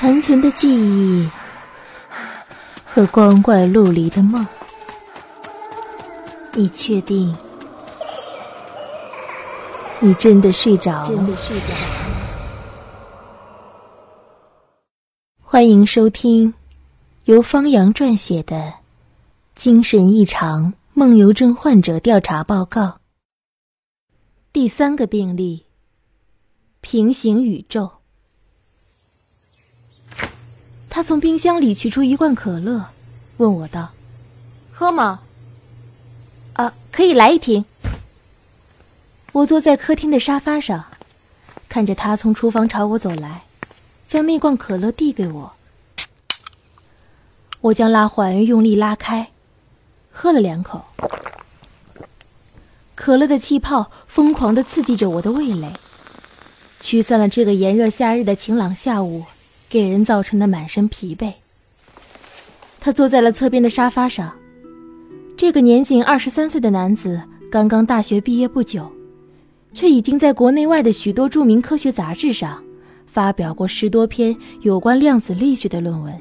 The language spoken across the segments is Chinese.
残存的记忆和光怪陆离的梦，你确定？你真的睡着了？真的睡着了？欢迎收听由方洋撰写的《精神异常梦游症患者调查报告》第三个病例：平行宇宙。他从冰箱里取出一罐可乐，问我道：“喝吗？”“啊，可以来一瓶。”我坐在客厅的沙发上，看着他从厨房朝我走来，将那罐可乐递给我。我将拉环用力拉开，喝了两口，可乐的气泡疯狂地刺激着我的味蕾，驱散了这个炎热夏日的晴朗下午。给人造成的满身疲惫。他坐在了侧边的沙发上。这个年仅二十三岁的男子刚刚大学毕业不久，却已经在国内外的许多著名科学杂志上发表过十多篇有关量子力学的论文。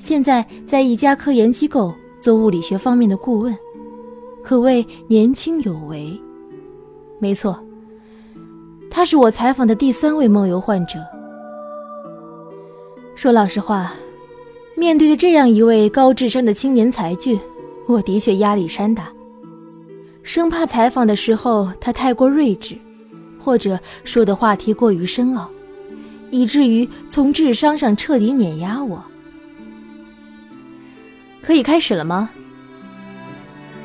现在在一家科研机构做物理学方面的顾问，可谓年轻有为。没错，他是我采访的第三位梦游患者。说老实话，面对着这样一位高智商的青年才俊，我的确压力山大，生怕采访的时候他太过睿智，或者说的话题过于深奥，以至于从智商上彻底碾压我。可以开始了吗？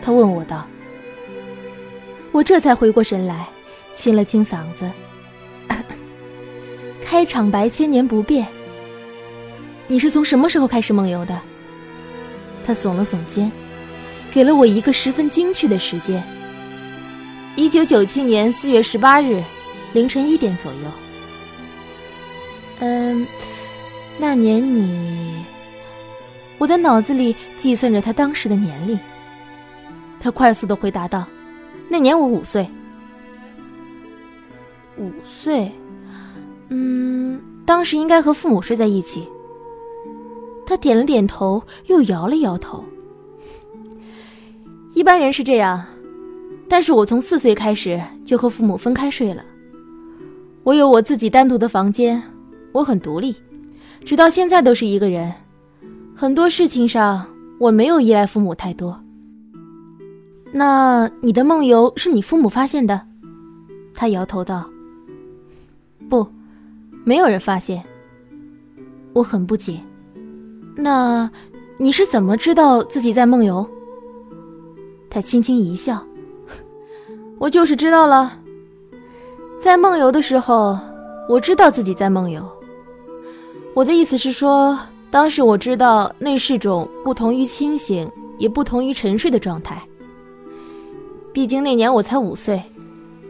他问我道。我这才回过神来，清了清嗓子，开场白千年不变。你是从什么时候开始梦游的？他耸了耸肩，给了我一个十分精确的时间：一九九七年四月十八日凌晨一点左右。嗯，那年你……我的脑子里计算着他当时的年龄。他快速的回答道：“那年我五岁。”五岁？嗯，当时应该和父母睡在一起。他点了点头，又摇了摇头。一般人是这样，但是我从四岁开始就和父母分开睡了。我有我自己单独的房间，我很独立，直到现在都是一个人。很多事情上我没有依赖父母太多。那你的梦游是你父母发现的？他摇头道：“不，没有人发现。”我很不解。那，你是怎么知道自己在梦游？他轻轻一笑，我就是知道了。在梦游的时候，我知道自己在梦游。我的意思是说，当时我知道那是种不同于清醒，也不同于沉睡的状态。毕竟那年我才五岁，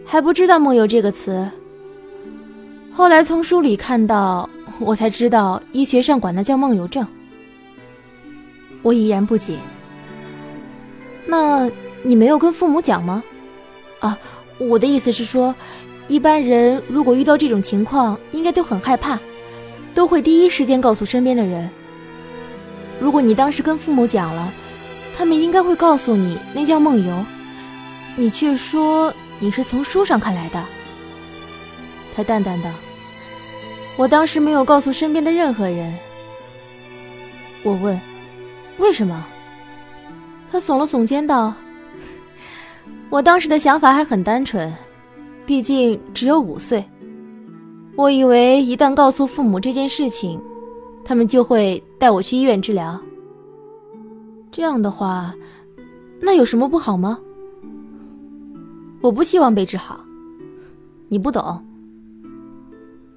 还不知道“梦游”这个词。后来从书里看到，我才知道医学上管那叫梦游症。我依然不解。那你没有跟父母讲吗？啊，我的意思是说，一般人如果遇到这种情况，应该都很害怕，都会第一时间告诉身边的人。如果你当时跟父母讲了，他们应该会告诉你那叫梦游，你却说你是从书上看来的。他淡淡道：“我当时没有告诉身边的任何人。”我问。为什么？他耸了耸肩道：“ 我当时的想法还很单纯，毕竟只有五岁。我以为一旦告诉父母这件事情，他们就会带我去医院治疗。这样的话，那有什么不好吗？我不希望被治好。你不懂。”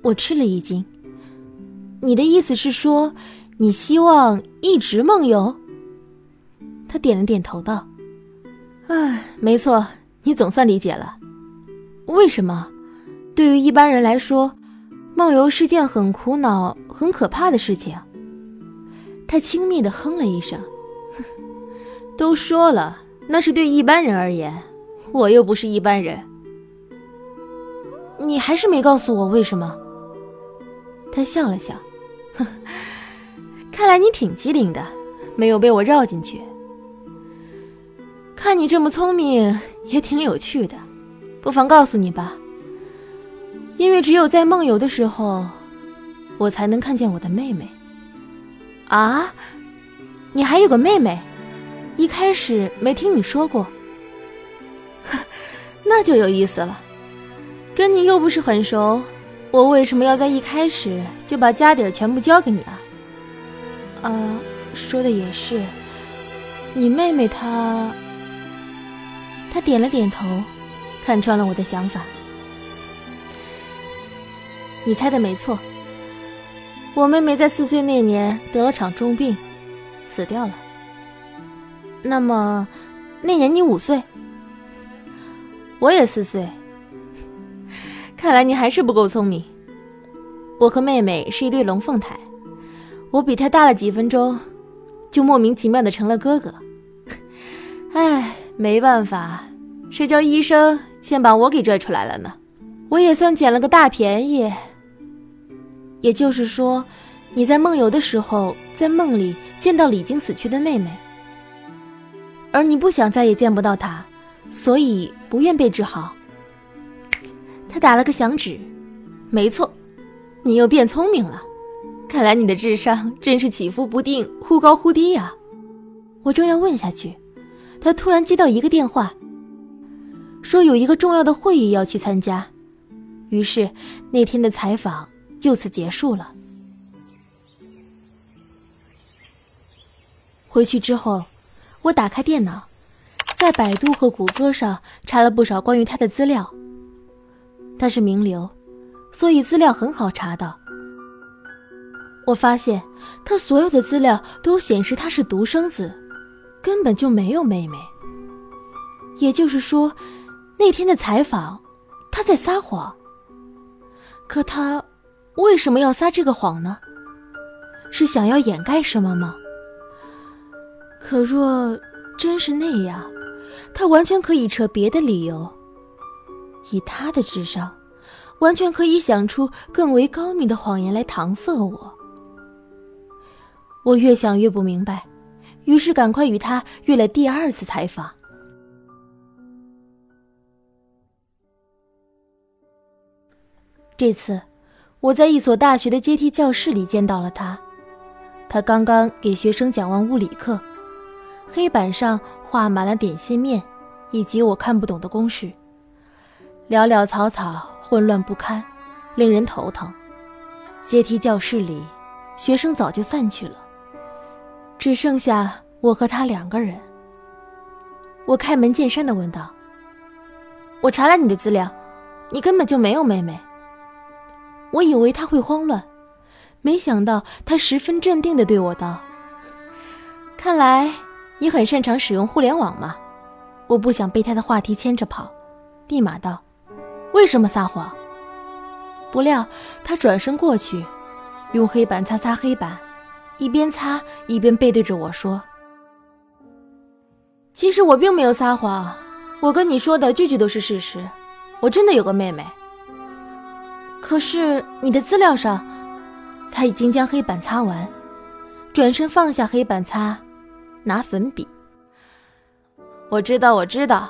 我吃了一惊。你的意思是说？你希望一直梦游？他点了点头，道：“哎，没错，你总算理解了。为什么？对于一般人来说，梦游是件很苦恼、很可怕的事情。”他轻蔑的哼了一声：“ 都说了，那是对一般人而言，我又不是一般人。你还是没告诉我为什么？”他笑了笑。哼，看来你挺机灵的，没有被我绕进去。看你这么聪明，也挺有趣的，不妨告诉你吧。因为只有在梦游的时候，我才能看见我的妹妹。啊，你还有个妹妹？一开始没听你说过。那就有意思了，跟你又不是很熟，我为什么要在一开始就把家底儿全部交给你啊？啊，说的也是，你妹妹她……他点了点头，看穿了我的想法。你猜的没错，我妹妹在四岁那年得了场重病，死掉了。那么，那年你五岁，我也四岁。看来你还是不够聪明。我和妹妹是一对龙凤胎，我比他大了几分钟，就莫名其妙的成了哥哥。唉。没办法，谁叫医生先把我给拽出来了呢？我也算捡了个大便宜。也就是说，你在梦游的时候，在梦里见到已经死去的妹妹，而你不想再也见不到她，所以不愿被治好。他打了个响指，没错，你又变聪明了。看来你的智商真是起伏不定，忽高忽低呀。我正要问下去。他突然接到一个电话，说有一个重要的会议要去参加，于是那天的采访就此结束了。回去之后，我打开电脑，在百度和谷歌上查了不少关于他的资料。他是名流，所以资料很好查到。我发现他所有的资料都显示他是独生子。根本就没有妹妹。也就是说，那天的采访，他在撒谎。可他为什么要撒这个谎呢？是想要掩盖什么吗？可若真是那样，他完全可以扯别的理由。以他的智商，完全可以想出更为高明的谎言来搪塞我。我越想越不明白。于是，赶快与他约了第二次采访。这次，我在一所大学的阶梯教室里见到了他。他刚刚给学生讲完物理课，黑板上画满了点心面以及我看不懂的公式，潦潦草草，混乱不堪，令人头疼。阶梯教室里，学生早就散去了。只剩下我和他两个人。我开门见山的问道：“我查了你的资料，你根本就没有妹妹。”我以为他会慌乱，没想到他十分镇定的对我道：“看来你很擅长使用互联网嘛。”我不想被他的话题牵着跑，立马道：“为什么撒谎？”不料他转身过去，用黑板擦擦黑板。一边擦一边背对着我说：“其实我并没有撒谎，我跟你说的句句都是事实。我真的有个妹妹。可是你的资料上，他已经将黑板擦完，转身放下黑板擦，拿粉笔。我知道，我知道，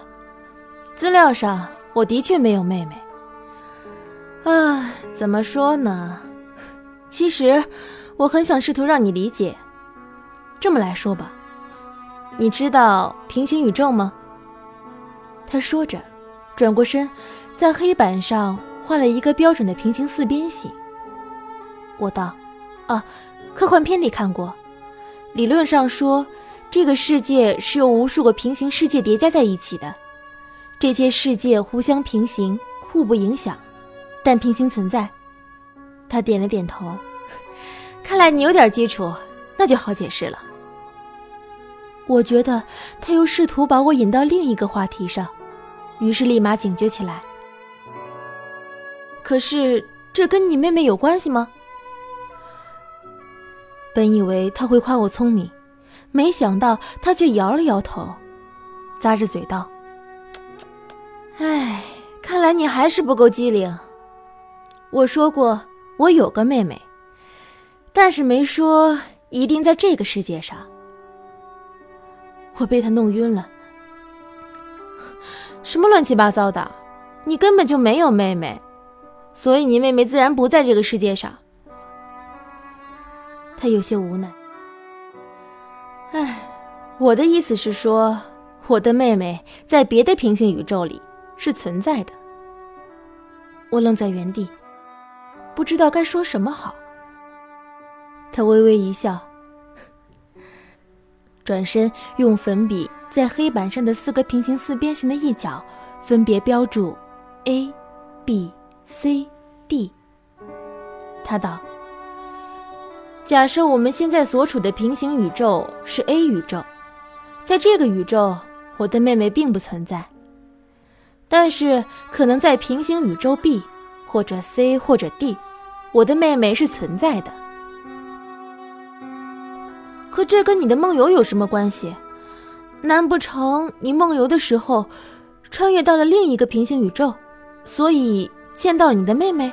资料上我的确没有妹妹。啊，怎么说呢？其实……”我很想试图让你理解。这么来说吧，你知道平行宇宙吗？他说着，转过身，在黑板上画了一个标准的平行四边形。我道：“啊，科幻片里看过。理论上说，这个世界是由无数个平行世界叠加在一起的。这些世界互相平行，互不影响，但平行存在。”他点了点头。看来你有点基础，那就好解释了。我觉得他又试图把我引到另一个话题上，于是立马警觉起来。可是这跟你妹妹有关系吗？本以为他会夸我聪明，没想到他却摇了摇头，咂着嘴道：“哎，看来你还是不够机灵。我说过，我有个妹妹。”但是没说一定在这个世界上。我被他弄晕了。什么乱七八糟的？你根本就没有妹妹，所以你妹妹自然不在这个世界上。他有些无奈。唉，我的意思是说，我的妹妹在别的平行宇宙里是存在的。我愣在原地，不知道该说什么好。他微微一笑，转身用粉笔在黑板上的四个平行四边形的一角分别标注 A、B、C、D。他道。假设我们现在所处的平行宇宙是 A 宇宙，在这个宇宙，我的妹妹并不存在。但是，可能在平行宇宙 B 或者 C 或者 D，我的妹妹是存在的。可这跟你的梦游有什么关系？难不成你梦游的时候穿越到了另一个平行宇宙，所以见到了你的妹妹？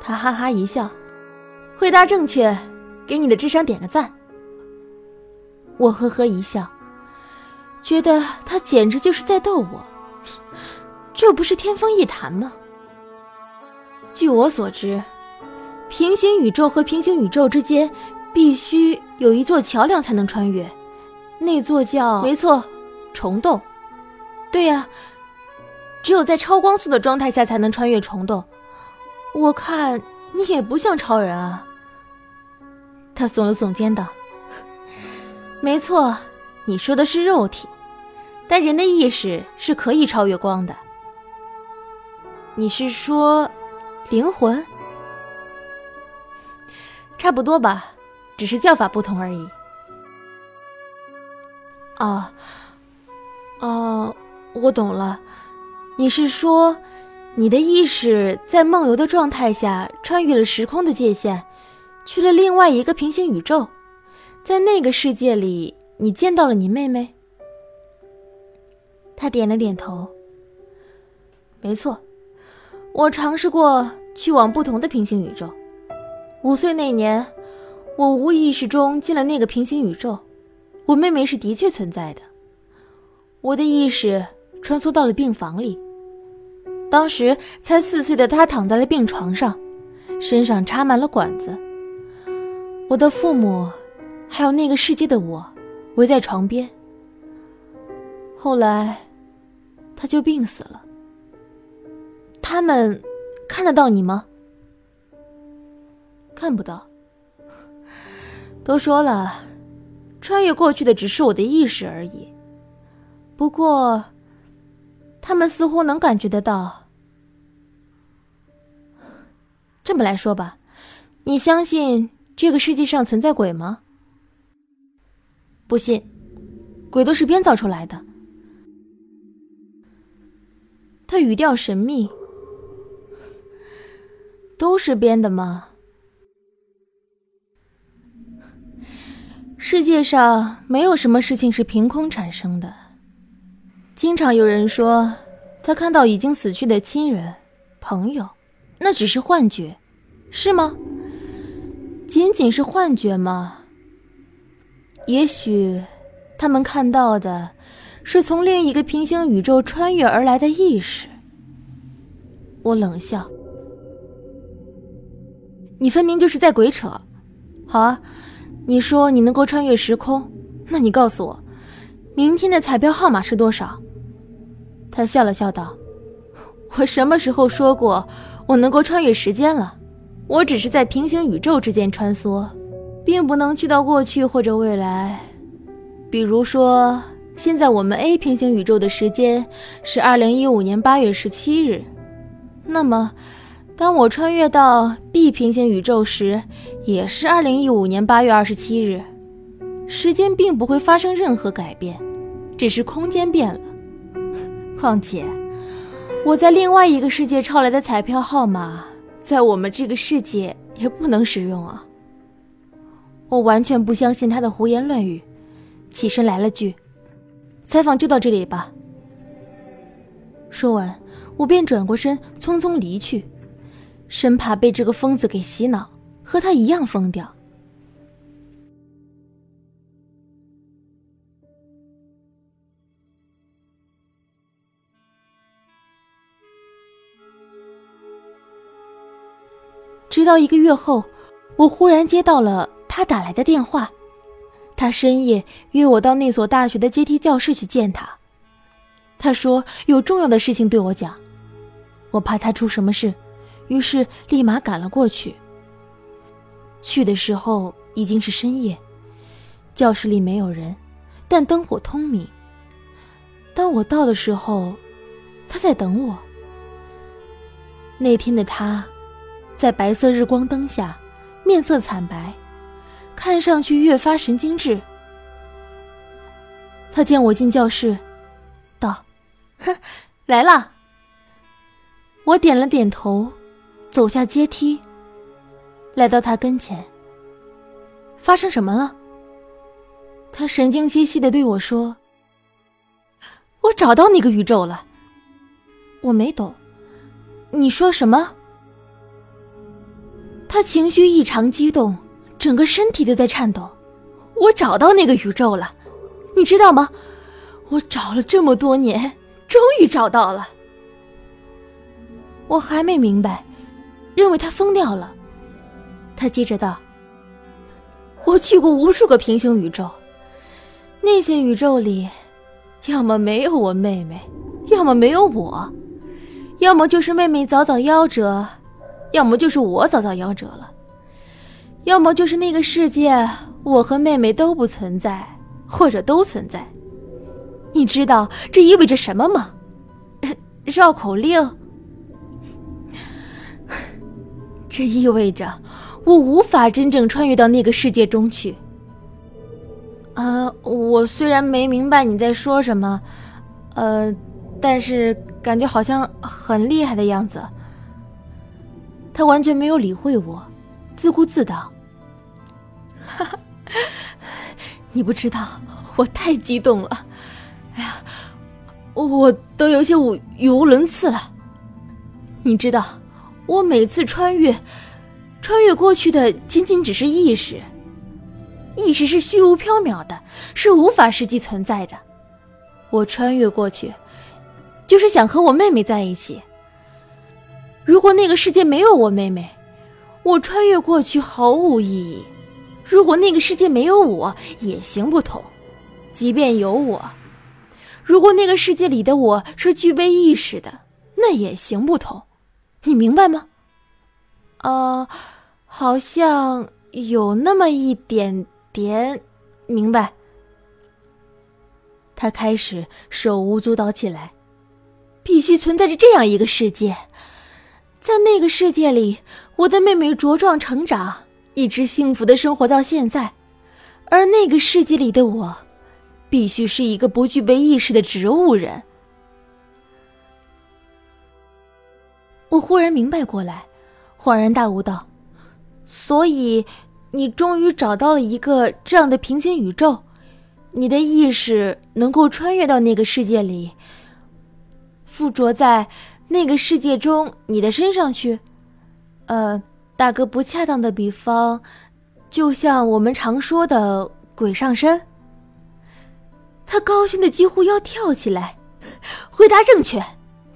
他哈哈一笑。回答正确，给你的智商点个赞。我呵呵一笑，觉得他简直就是在逗我，这不是天方夜谭吗？据我所知，平行宇宙和平行宇宙之间必须有一座桥梁才能穿越，那座叫……没错，虫洞。对呀，只有在超光速的状态下才能穿越虫洞。我看。你也不像超人啊。他耸了耸肩道：“ 没错，你说的是肉体，但人的意识是可以超越光的。你是说灵魂？差不多吧，只是叫法不同而已。”哦，哦，我懂了，你是说？你的意识在梦游的状态下穿越了时空的界限，去了另外一个平行宇宙，在那个世界里，你见到了你妹妹。他点了点头。没错，我尝试过去往不同的平行宇宙。五岁那年，我无意识中进了那个平行宇宙，我妹妹是的确存在的。我的意识穿梭到了病房里。当时才四岁的她躺在了病床上，身上插满了管子。我的父母，还有那个世界的我，围在床边。后来，她就病死了。他们看得到你吗？看不到。都说了，穿越过去的只是我的意识而已。不过。他们似乎能感觉得到。这么来说吧，你相信这个世界上存在鬼吗？不信，鬼都是编造出来的。他语调神秘。都是编的吗？世界上没有什么事情是凭空产生的。经常有人说，他看到已经死去的亲人、朋友，那只是幻觉，是吗？仅仅是幻觉吗？也许，他们看到的，是从另一个平行宇宙穿越而来的意识。我冷笑：“你分明就是在鬼扯。”好啊，你说你能够穿越时空，那你告诉我，明天的彩票号码是多少？他笑了笑道：“我什么时候说过我能够穿越时间了？我只是在平行宇宙之间穿梭，并不能去到过去或者未来。比如说，现在我们 A 平行宇宙的时间是二零一五年八月十七日，那么当我穿越到 B 平行宇宙时，也是二零一五年八月二十七日。时间并不会发生任何改变，只是空间变了。”况且，我在另外一个世界抄来的彩票号码，在我们这个世界也不能使用啊！我完全不相信他的胡言乱语，起身来了句：“采访就到这里吧。”说完，我便转过身，匆匆离去，生怕被这个疯子给洗脑，和他一样疯掉。直到一个月后，我忽然接到了他打来的电话。他深夜约我到那所大学的阶梯教室去见他。他说有重要的事情对我讲。我怕他出什么事，于是立马赶了过去。去的时候已经是深夜，教室里没有人，但灯火通明。当我到的时候，他在等我。那天的他。在白色日光灯下，面色惨白，看上去越发神经质。他见我进教室，道：“哼，来了。”我点了点头，走下阶梯，来到他跟前。发生什么了？他神经兮兮的对我说：“我找到那个宇宙了。”我没懂，你说什么？他情绪异常激动，整个身体都在颤抖。我找到那个宇宙了，你知道吗？我找了这么多年，终于找到了。我还没明白，认为他疯掉了。他接着道：“我去过无数个平行宇宙，那些宇宙里，要么没有我妹妹，要么没有我，要么就是妹妹早早夭折。”要么就是我早早夭折了，要么就是那个世界我和妹妹都不存在，或者都存在。你知道这意味着什么吗？绕口令。这意味着我无法真正穿越到那个世界中去。啊，我虽然没明白你在说什么，呃，但是感觉好像很厉害的样子。他完全没有理会我，自顾自道：“哈哈，你不知道，我太激动了，哎呀，我都有些语语无伦次了。你知道，我每次穿越，穿越过去的仅仅只是意识，意识是虚无缥缈的，是无法实际存在的。我穿越过去，就是想和我妹妹在一起。”如果那个世界没有我妹妹，我穿越过去毫无意义；如果那个世界没有我，也行不通。即便有我，如果那个世界里的我是具备意识的，那也行不通。你明白吗？呃，好像有那么一点点明白。他开始手舞足蹈起来，必须存在着这样一个世界。在那个世界里，我的妹妹茁壮成长，一直幸福的生活到现在，而那个世界里的我，必须是一个不具备意识的植物人。我忽然明白过来，恍然大悟道：“所以，你终于找到了一个这样的平行宇宙，你的意识能够穿越到那个世界里，附着在。”那个世界中，你的身上去，呃，打个不恰当的比方，就像我们常说的“鬼上身”。他高兴的几乎要跳起来，回答正确，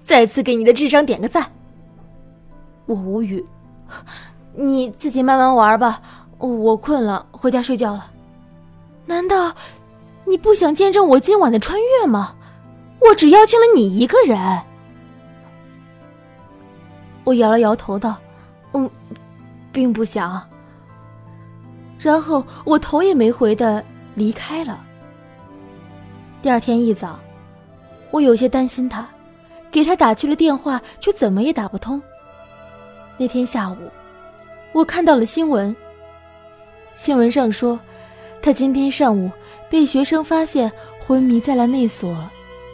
再次给你的智商点个赞。我无语，你自己慢慢玩吧，我困了，回家睡觉了。难道你不想见证我今晚的穿越吗？我只邀请了你一个人。我摇了摇头，道：“嗯，并不想。”然后我头也没回的离开了。第二天一早，我有些担心他，给他打去了电话，却怎么也打不通。那天下午，我看到了新闻，新闻上说，他今天上午被学生发现昏迷在了那所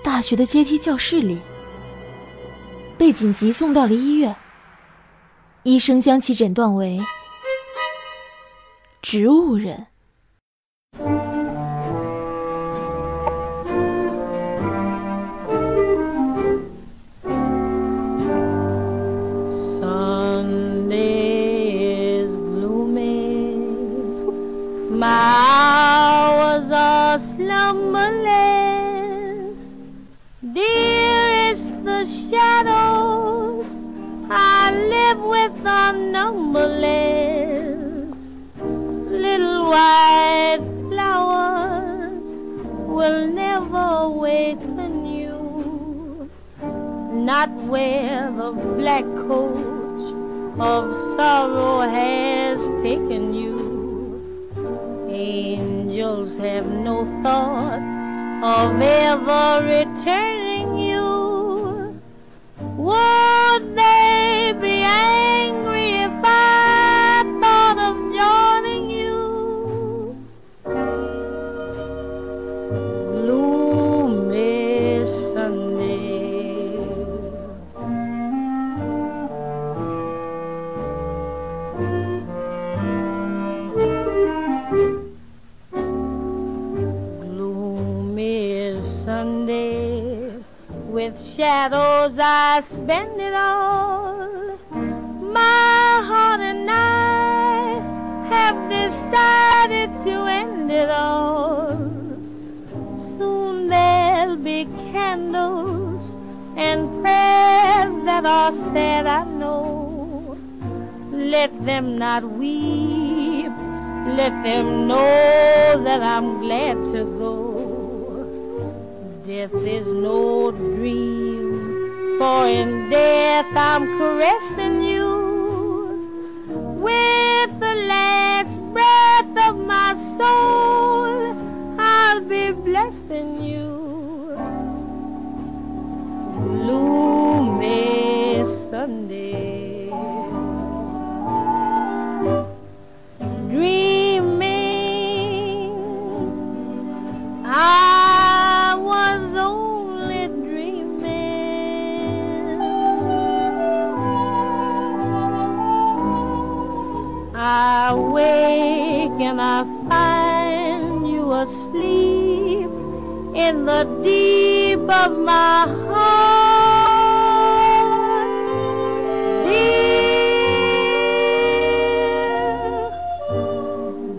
大学的阶梯教室里。被紧急送到了医院。医生将其诊断为植物人。With the numberless little white flowers will never awaken you, not where the black coat of sorrow has taken you. Angels have no thought of ever returning you. Would they angry if I thought of joining you? Gloomy Sunday. Gloomy Sunday, with shadows I spend that are said, I know. Let them not weep, let them know that I'm glad to go. Death is no dream, for in death I'm caressing you with the last breath of my soul. You asleep in the deep of my heart. Dear,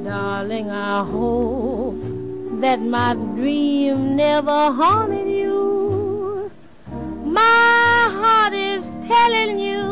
darling, I hope that my dream never haunted you. My heart is telling you.